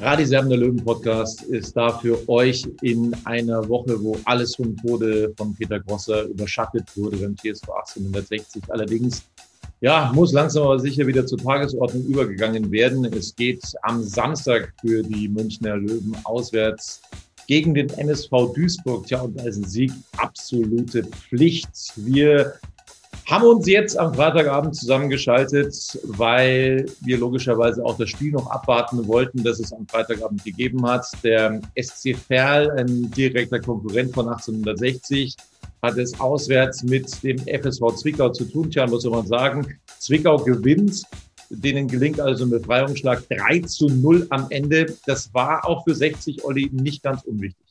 Radiserben der Löwen Podcast ist da für euch in einer Woche, wo alles vom Tode von Peter Grosser überschattet wurde beim TSV 1860. Allerdings, ja, muss langsam aber sicher wieder zur Tagesordnung übergegangen werden. Es geht am Samstag für die Münchner Löwen auswärts gegen den NSV Duisburg. Tja, und da ist ein Sieg absolute Pflicht. Wir haben uns jetzt am Freitagabend zusammengeschaltet, weil wir logischerweise auch das Spiel noch abwarten wollten, das es am Freitagabend gegeben hat. Der SC Verl, ein direkter Konkurrent von 1860, hat es auswärts mit dem FSV Zwickau zu tun. Tja, soll man sagen? Zwickau gewinnt. Denen gelingt also ein Befreiungsschlag 3 zu 0 am Ende. Das war auch für 60 Olli nicht ganz unwichtig.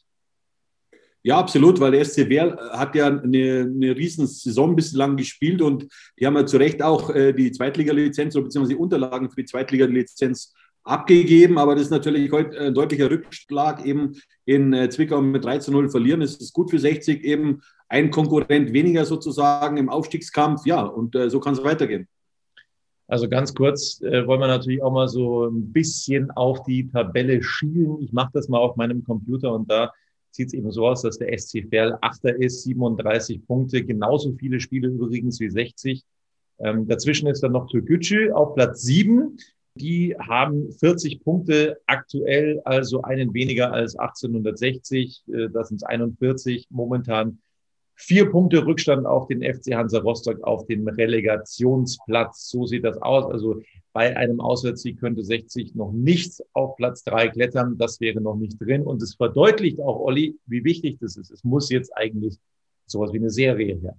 Ja, absolut, weil der SC Werl hat ja eine, eine riesen Saison bislang gespielt und die haben ja zu Recht auch äh, die Zweitliga-Lizenz oder beziehungsweise die Unterlagen für die Zweitliga-Lizenz abgegeben. Aber das ist natürlich heute ein deutlicher Rückschlag eben in äh, Zwickau mit 3 zu 0 verlieren. Es ist gut für 60 eben ein Konkurrent weniger sozusagen im Aufstiegskampf. Ja, und äh, so kann es weitergehen. Also ganz kurz äh, wollen wir natürlich auch mal so ein bisschen auf die Tabelle schielen. Ich mache das mal auf meinem Computer und da sieht es eben so aus, dass der SC Verl Achter ist, 37 Punkte, genauso viele Spiele übrigens wie 60. Ähm, dazwischen ist dann noch Türkgücü auf Platz 7. Die haben 40 Punkte aktuell, also einen weniger als 1860. Äh, das sind 41 momentan. Vier Punkte Rückstand auf den FC Hansa Rostock auf den Relegationsplatz. So sieht das aus. Also bei einem Auswärtssieg könnte 60 noch nicht auf Platz drei klettern. Das wäre noch nicht drin. Und es verdeutlicht auch, Olli, wie wichtig das ist. Es muss jetzt eigentlich sowas wie eine Serie her.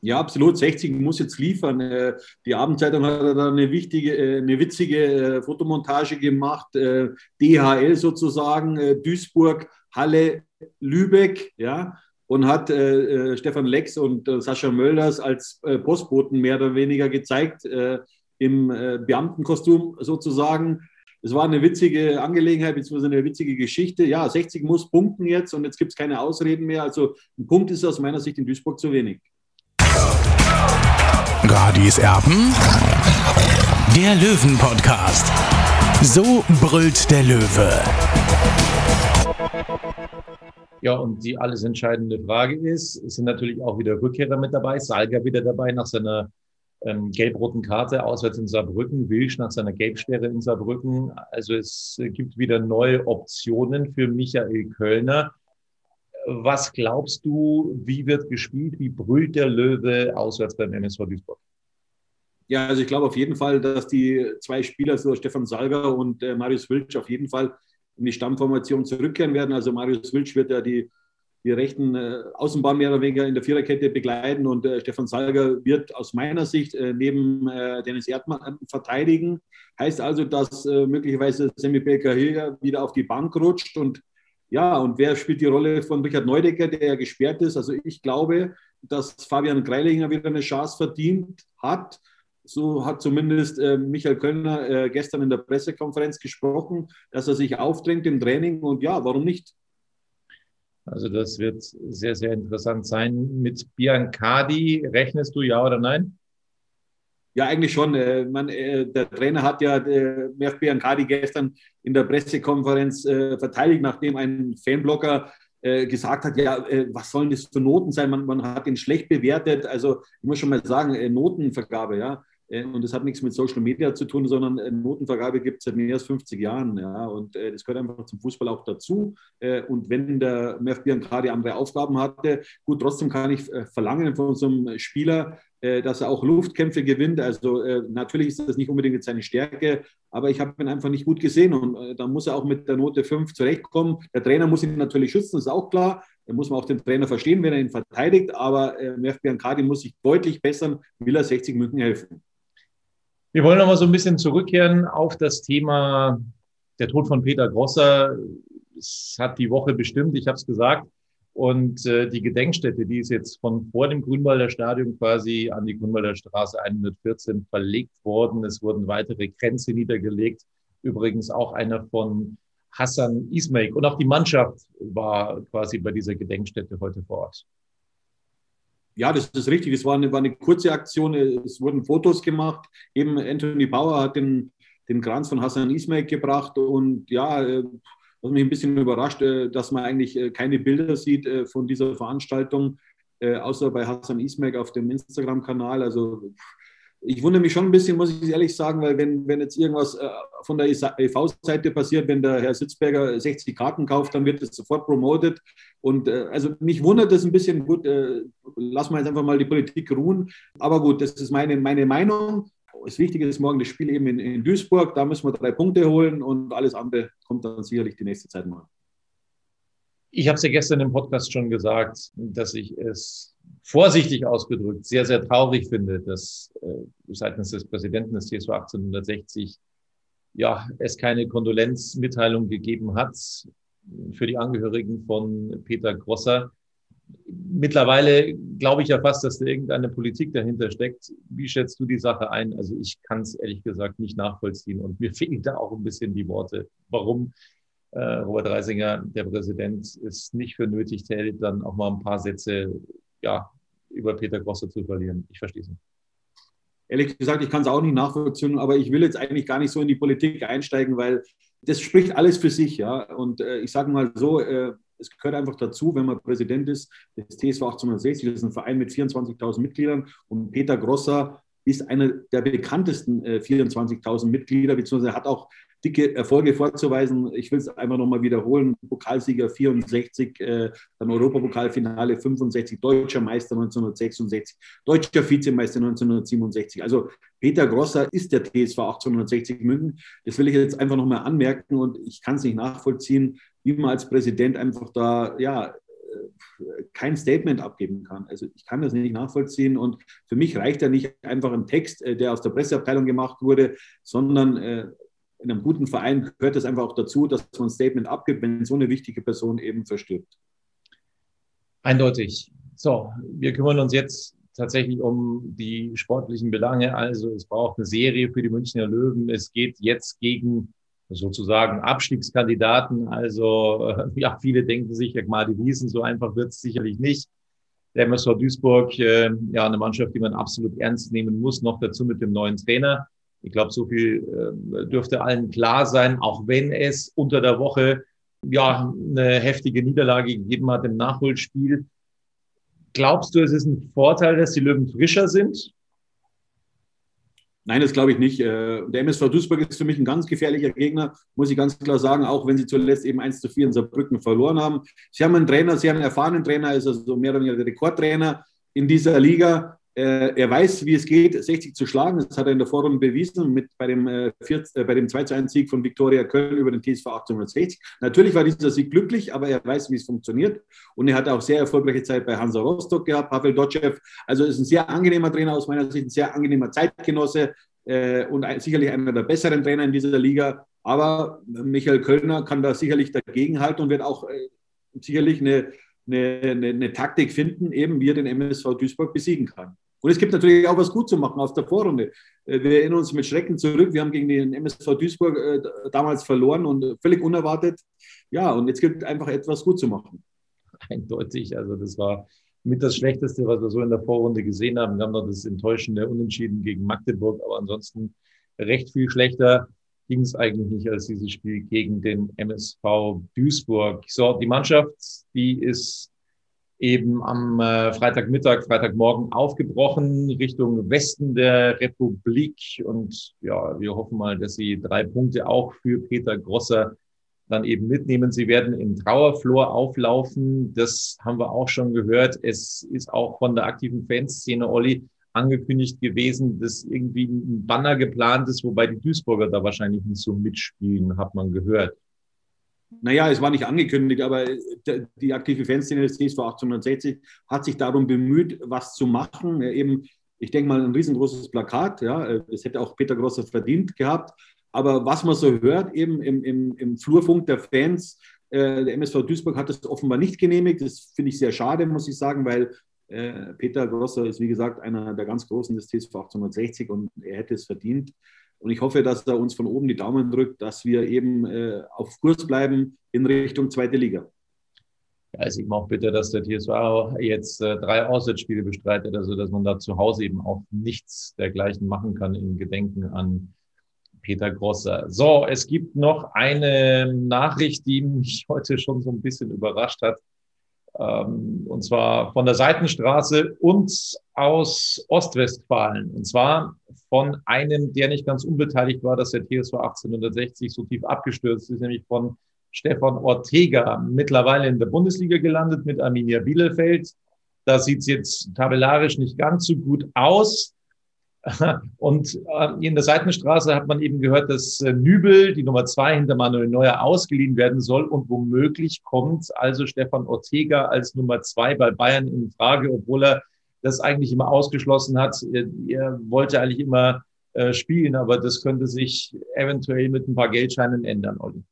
Ja, absolut. 60 muss jetzt liefern. Äh, die Abendzeitung hat da eine wichtige, äh, eine witzige äh, Fotomontage gemacht. DHL sozusagen, Duisburg, Halle, Lübeck, ja und hat äh, Stefan Lex und äh, Sascha Mölders als äh, Postboten mehr oder weniger gezeigt, im Beamtenkostüm sozusagen. Es war eine witzige Angelegenheit, beziehungsweise eine witzige Geschichte. Ja, 60 muss punkten jetzt und jetzt gibt es keine Ausreden mehr. Also ein Punkt ist aus meiner Sicht in Duisburg zu wenig. Radis Erben, der Löwen-Podcast. So brüllt der Löwe. Ja, und die alles entscheidende Frage ist, es sind natürlich auch wieder Rückkehrer mit dabei. Salga wieder dabei nach seiner ähm, gelb-roten Karte auswärts in Saarbrücken, Wilsch nach seiner Gelbsperre in Saarbrücken. Also es gibt wieder neue Optionen für Michael Kölner. Was glaubst du, wie wird gespielt? Wie brüllt der Löwe auswärts beim MSV Duisburg? Ja, also ich glaube auf jeden Fall, dass die zwei Spieler, so Stefan Salga und äh, Marius Wilsch, auf jeden Fall in die Stammformation zurückkehren werden. Also Marius Wilsch wird ja die, die rechten äh, Außenbahn mehr oder weniger in der Viererkette begleiten und äh, Stefan Salger wird aus meiner Sicht äh, neben äh, Dennis Erdmann äh, verteidigen. Heißt also, dass äh, möglicherweise Semi Belkahir wieder auf die Bank rutscht und ja, und wer spielt die Rolle von Richard Neudecker, der ja gesperrt ist? Also ich glaube, dass Fabian Greilinger wieder eine Chance verdient hat so hat zumindest äh, Michael Kölner äh, gestern in der Pressekonferenz gesprochen, dass er sich aufdrängt im Training und ja, warum nicht? Also das wird sehr, sehr interessant sein. Mit Biancardi rechnest du ja oder nein? Ja, eigentlich schon. Äh, man, äh, der Trainer hat ja äh, Merv Biancardi gestern in der Pressekonferenz verteidigt, nachdem ein Fanblocker gesagt hat, ja, was sollen das für Noten sein? Man, man hat ihn schlecht bewertet. Also ich muss schon mal sagen, Notenvergabe, ja. Äh, und das hat nichts mit Social Media zu tun, sondern äh, Notenvergabe gibt es seit mehr als 50 Jahren. Ja, und äh, das gehört einfach zum Fußball auch dazu. und wenn der Merv gerade andere Aufgaben hatte, gut, trotzdem kann ich verlangen von so einem Spieler, dass er auch Luftkämpfe gewinnt. Also natürlich ist das nicht unbedingt seine Stärke, aber ich habe ihn einfach nicht gut gesehen und da muss er auch mit der Note 5 zurechtkommen. Der Trainer muss ihn natürlich schützen, ist auch klar. Da muss man auch den Trainer verstehen, wenn er ihn verteidigt, aber äh, Merv Biancardi muss sich deutlich bessern, will er 60 München helfen. Wir wollen noch mal so ein bisschen zurückkehren auf das Thema der Tod von Peter Grosser. Es hat die Woche bestimmt, ich habe es gesagt. Und äh, die Gedenkstätte, die ist jetzt von vor dem Grünwalder Stadion quasi an die Grünwalder Straße 114 verlegt worden. Es wurden weitere Grenze niedergelegt. Übrigens auch einer von Hassan Ismail. Und auch die Mannschaft war quasi bei dieser Gedenkstätte heute vor Ort. Ja, das ist richtig. Es war eine, war eine kurze Aktion. Es wurden Fotos gemacht. Eben Anthony Bauer hat den, den Kranz von Hassan Ismail gebracht. Und ja, äh, was mich ein bisschen überrascht, äh, dass man eigentlich äh, keine Bilder sieht von dieser Veranstaltung, außer bei Hassan Ismail auf dem Instagram-Kanal. Also ich wundere mich schon ein bisschen, muss ich ehrlich sagen, weil wenn, wenn jetzt irgendwas äh, von der EV-Seite passiert, wenn der Herr Sitzberger 60 Karten kauft, dann wird das sofort promotet. Und äh, also mich wundert das ein bisschen. Gut, äh, lassen wir jetzt einfach mal die Politik ruhen. Aber gut, das ist meine, meine Meinung. Das Wichtige ist morgen das Spiel eben in, in Duisburg. Da müssen wir drei Punkte holen und alles andere kommt dann sicherlich die nächste Zeit mal. Ich habe es ja gestern im Podcast schon gesagt, dass ich es vorsichtig ausgedrückt sehr, sehr traurig finde, dass äh, seitens des Präsidenten des TSV 1860 ja, es keine Kondolenzmitteilung gegeben hat für die Angehörigen von Peter Grosser. Mittlerweile glaube ich ja fast, dass da irgendeine Politik dahinter steckt. Wie schätzt du die Sache ein? Also ich kann es ehrlich gesagt nicht nachvollziehen und mir fehlen da auch ein bisschen die Worte, warum äh, Robert Reisinger, der Präsident, es nicht für nötig hält, dann auch mal ein paar Sätze ja, über Peter Grosser zu verlieren. Ich verstehe es nicht. Ehrlich gesagt, ich kann es auch nicht nachvollziehen, aber ich will jetzt eigentlich gar nicht so in die Politik einsteigen, weil das spricht alles für sich. Ja? Und äh, ich sage mal so, äh, es gehört einfach dazu, wenn man Präsident ist des TSV 1860, das ist ein Verein mit 24.000 Mitgliedern und Peter Grosser ist einer der bekanntesten äh, 24.000 Mitglieder, beziehungsweise hat auch dicke Erfolge vorzuweisen. Ich will es einfach nochmal wiederholen. Pokalsieger 64, äh, dann Europapokalfinale 65, deutscher Meister 1966, deutscher Vizemeister 1967. Also Peter Grosser ist der TSV 1860 München. Das will ich jetzt einfach nochmal anmerken und ich kann es nicht nachvollziehen, wie man als Präsident einfach da, ja, kein Statement abgeben kann. Also ich kann das nicht nachvollziehen und für mich reicht ja nicht einfach ein Text, äh, der aus der Presseabteilung gemacht wurde, sondern äh, in einem guten Verein gehört es einfach auch dazu, dass man ein Statement abgibt, wenn so eine wichtige Person eben verstirbt. Eindeutig. So, wir kümmern uns jetzt tatsächlich um die sportlichen Belange. Also es braucht eine Serie für die Münchner Löwen. Es geht jetzt gegen sozusagen Abstiegskandidaten. Also ja, viele denken sich, ja, mal die Wiesen, so einfach wird es sicherlich nicht. Der MSV Duisburg, äh, ja, eine Mannschaft, die man absolut ernst nehmen muss, noch dazu mit dem neuen Trainer. Ich glaube, so viel äh, dürfte allen klar sein, auch wenn es unter der Woche ja eine heftige Niederlage gegeben hat im Nachholspiel. Glaubst du, es ist ein Vorteil, dass die Löwen frischer sind? Nein, das glaube ich nicht. Äh, der MSV Duisburg ist für mich ein ganz gefährlicher Gegner, muss ich ganz klar sagen, auch wenn sie zuletzt eben 1 zu 4 in Saarbrücken verloren haben. Sie haben einen Trainer, sie haben einen erfahrenen Trainer, ist also mehr oder weniger der Rekordtrainer in dieser Liga. Äh, er weiß, wie es geht, 60 zu schlagen. Das hat er in der Vorrunde bewiesen mit bei dem, äh, 4, äh, bei dem 2 zu 1 Sieg von Viktoria Köln über den TSV 1860. Natürlich war dieser Sieg glücklich, aber er weiß, wie es funktioniert. Und er hat auch sehr erfolgreiche Zeit bei Hansa Rostock gehabt, Pavel Dotschew. Also ist ein sehr angenehmer Trainer aus meiner Sicht, ein sehr angenehmer Zeitgenosse äh, und ein, sicherlich einer der besseren Trainer in dieser Liga. Aber Michael Kölner kann da sicherlich dagegenhalten und wird auch äh, sicherlich eine, eine, eine, eine Taktik finden, eben wie er den MSV Duisburg besiegen kann. Und es gibt natürlich auch was gut zu machen aus der Vorrunde. Äh, wir erinnern uns mit Schrecken zurück. Wir haben gegen den MSV Duisburg äh, damals verloren und völlig unerwartet. Ja, und jetzt gibt es einfach etwas gut zu machen. eindeutig. Also das war mit das Schlechteste, was wir so in der Vorrunde gesehen haben. Wir haben noch das enttäuschende Unentschieden gegen Magdeburg, aber ansonsten recht viel schlechter ging es eigentlich nicht als dieses Spiel gegen den MSV Duisburg. So, die Mannschaft, die ist eben am äh, Freitagmittag, Freitagmorgen aufgebrochen Richtung Westen der Republik. Und ja, wir hoffen mal, dass sie drei Punkte auch für Peter Grosser dann eben mitnehmen. Sie werden in Trauerflor auflaufen. Das haben wir auch schon gehört. Es ist auch von der aktiven Fanszene, Olli, angekündigt gewesen, dass irgendwie ein Banner geplant ist, wobei die Duisburger da wahrscheinlich nicht so mitspielen, hat man gehört. Naja, es war nicht angekündigt, aber die aktive Fanszene des TSV 1860 hat sich darum bemüht, was zu machen. Eben, ich denke mal, ein riesengroßes Plakat. Ja, das hätte auch Peter Grosser verdient gehabt. Aber was man so hört, eben im, im, im Flurfunk der Fans, äh, der MSV Duisburg hat das offenbar nicht genehmigt. Das finde ich sehr schade, muss ich sagen, weil äh, Peter Grosser ist, wie gesagt, einer der ganz Großen des TSV 1860 und er hätte es verdient. Und ich hoffe, dass er uns von oben die Daumen drückt, dass wir eben äh, auf Kurs bleiben in Richtung zweite Liga. Ja, ist eben auch bitte, dass der TSV jetzt äh, drei Auswärtsspiele bestreitet, also dass man da zu Hause eben auch nichts dergleichen machen kann im Gedenken an Peter Grosser. So, es gibt noch eine Nachricht, die mich heute schon so ein bisschen überrascht hat. Ähm, und zwar von der Seitenstraße und aus Ostwestfalen. Und zwar von einem, der nicht ganz unbeteiligt war, dass der TSV 1860 so tief abgestürzt ist, nämlich von Stefan Ortega, mittlerweile in der Bundesliga gelandet mit Arminia Bielefeld. Da sieht es jetzt tabellarisch nicht ganz so gut aus. Und äh, in der Seitenstraße hat man eben gehört, dass äh, Nübel, die Nummer zwei hinter Manuel Neuer, ausgeliehen werden soll. Und womöglich kommt also Stefan Ortega als Nummer zwei bei Bayern in Frage, obwohl er das eigentlich immer ausgeschlossen hat. Er wollte eigentlich immer äh, spielen, aber das könnte sich eventuell mit ein paar Geldscheinen ändern, Olli.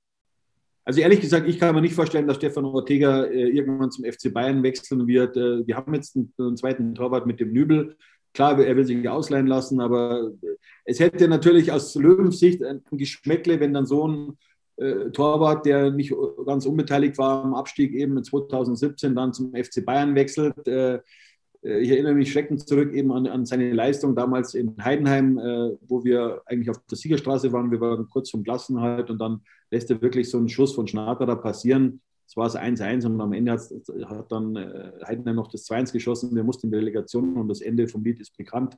Also ehrlich gesagt, ich kann mir nicht vorstellen, dass Stefan Ortega irgendwann zum FC Bayern wechseln wird. Wir haben jetzt einen, zweiten Torwart mit dem Nübel. Klar, er will sich ausleihen lassen, aber es hätte natürlich aus Löwensicht ein Geschmäckle, wenn dann so ein äh, Torwart, der nicht ganz unbeteiligt war am Abstieg, eben 2017 dann zum FC Bayern wechselt. Äh, äh, ich erinnere mich schreckend zurück eben an, an seine Leistung damals in Heidenheim, äh, wo wir eigentlich auf der Siegerstraße waren. Wir waren kurz vom Klassenhalt und dann lässt er wirklich so einen Schuss von Schnaterer passieren. Es war es 1-1 und am Ende hat, dann äh, Heidenheim noch das 2-1 geschossen. Wir mussten in die Relegation und das Ende vom Lied ist bekannt.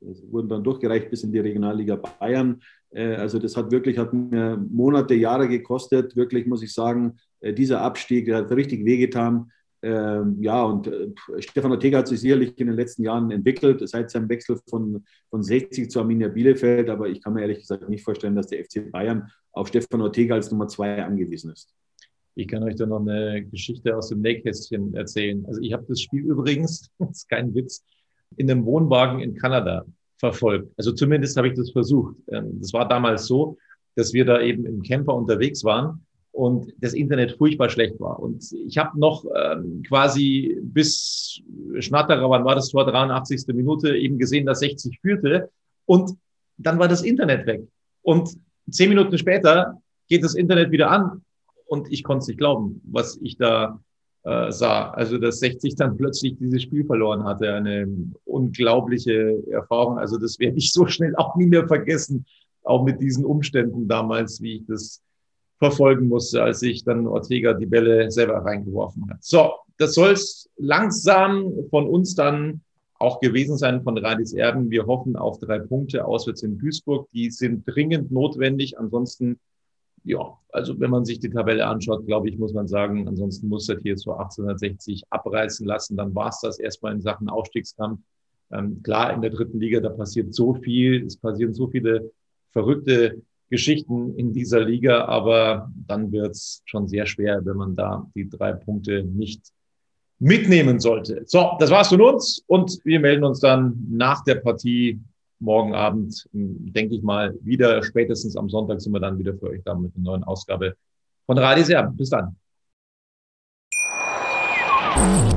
Es wurden dann durchgereicht bis in die Regionalliga Bayern. Äh, also das hat wirklich, hat mir Monate, Jahre gekostet. Wirklich muss ich sagen, äh, dieser Abstieg hat richtig wehgetan. Ähm, ja, und Stefan Ortega hat sich sicherlich in den letzten Jahren entwickelt, seit seinem Wechsel von, von 60 zu Arminia Bielefeld. Aber ich kann mir ehrlich gesagt nicht vorstellen, dass der FC Bayern auf Stefan Ortega als Nummer zwei angewiesen ist. Ich kann euch da noch eine Geschichte aus dem Nähkästchen erzählen. Also ich habe das Spiel übrigens, das ist kein Witz, in einem Wohnwagen in Kanada verfolgt. Also zumindest habe ich das versucht. Ähm, das war damals so, dass wir da eben im Camper unterwegs waren und das Internet furchtbar schlecht war. Und ich habe noch ähm, quasi bis Schnatterer, wann war das Tor, 83. Minute, eben gesehen, dass 60 führte. Und dann war das Internet weg. Und zehn Minuten später geht das Internet wieder an und ich konnte es nicht glauben, was ich da äh, sah. Also, dass 60 dann plötzlich dieses Spiel verloren hatte, eine unglaubliche Erfahrung. Also, das werde ich so schnell auch nie mehr vergessen, auch mit diesen Umständen damals, wie ich das verfolgen musste, als ich dann Ortega die Bälle selber reingeworfen hat. So, das soll es langsam von uns dann auch gewesen sein von Radis Erben. Wir hoffen auf drei Punkte auswärts in Duisburg. Die sind dringend notwendig. Ansonsten ja, also wenn man sich die Tabelle anschaut, glaube ich, muss man sagen, ansonsten muss das hier so 1860 abreißen lassen. Dann war es das erstmal in Sachen Aufstiegskampf. Ähm, klar, in der dritten Liga, da passiert so viel, es passieren so viele verrückte Geschichten in dieser Liga, aber dann wird es schon sehr schwer, wenn man da die drei Punkte nicht mitnehmen sollte. So, das war's von uns und wir melden uns dann nach der Partie morgen Abend, denke ich mal, wieder. Spätestens am Sonntag sind wir dann wieder für euch da mit einer neuen Ausgabe von Radis Bis dann.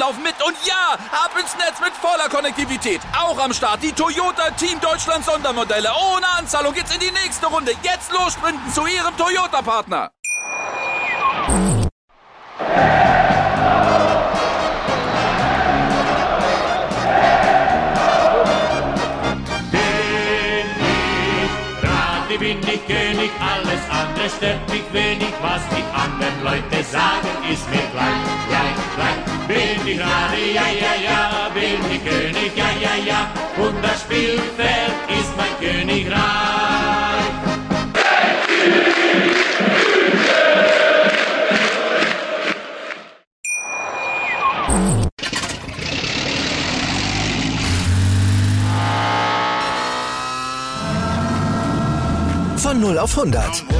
laufen mit. Und ja, ab ins Netz mit voller Konnektivität. Auch am Start die Toyota Team Deutschland Sondermodelle. Ohne Anzahlung geht's in die nächste Runde. Jetzt los sprinten zu Ihrem Toyota-Partner. bin ich König, alles andere stört mich wenig, was die anderen Leute sagen, ist mir gleich, gleich, gleich. Bin ich Rade, ja, ja, ja, bin ich König, ja, ja, ja, und das Spielfeld ist mein Königreich. Von 0 auf 100.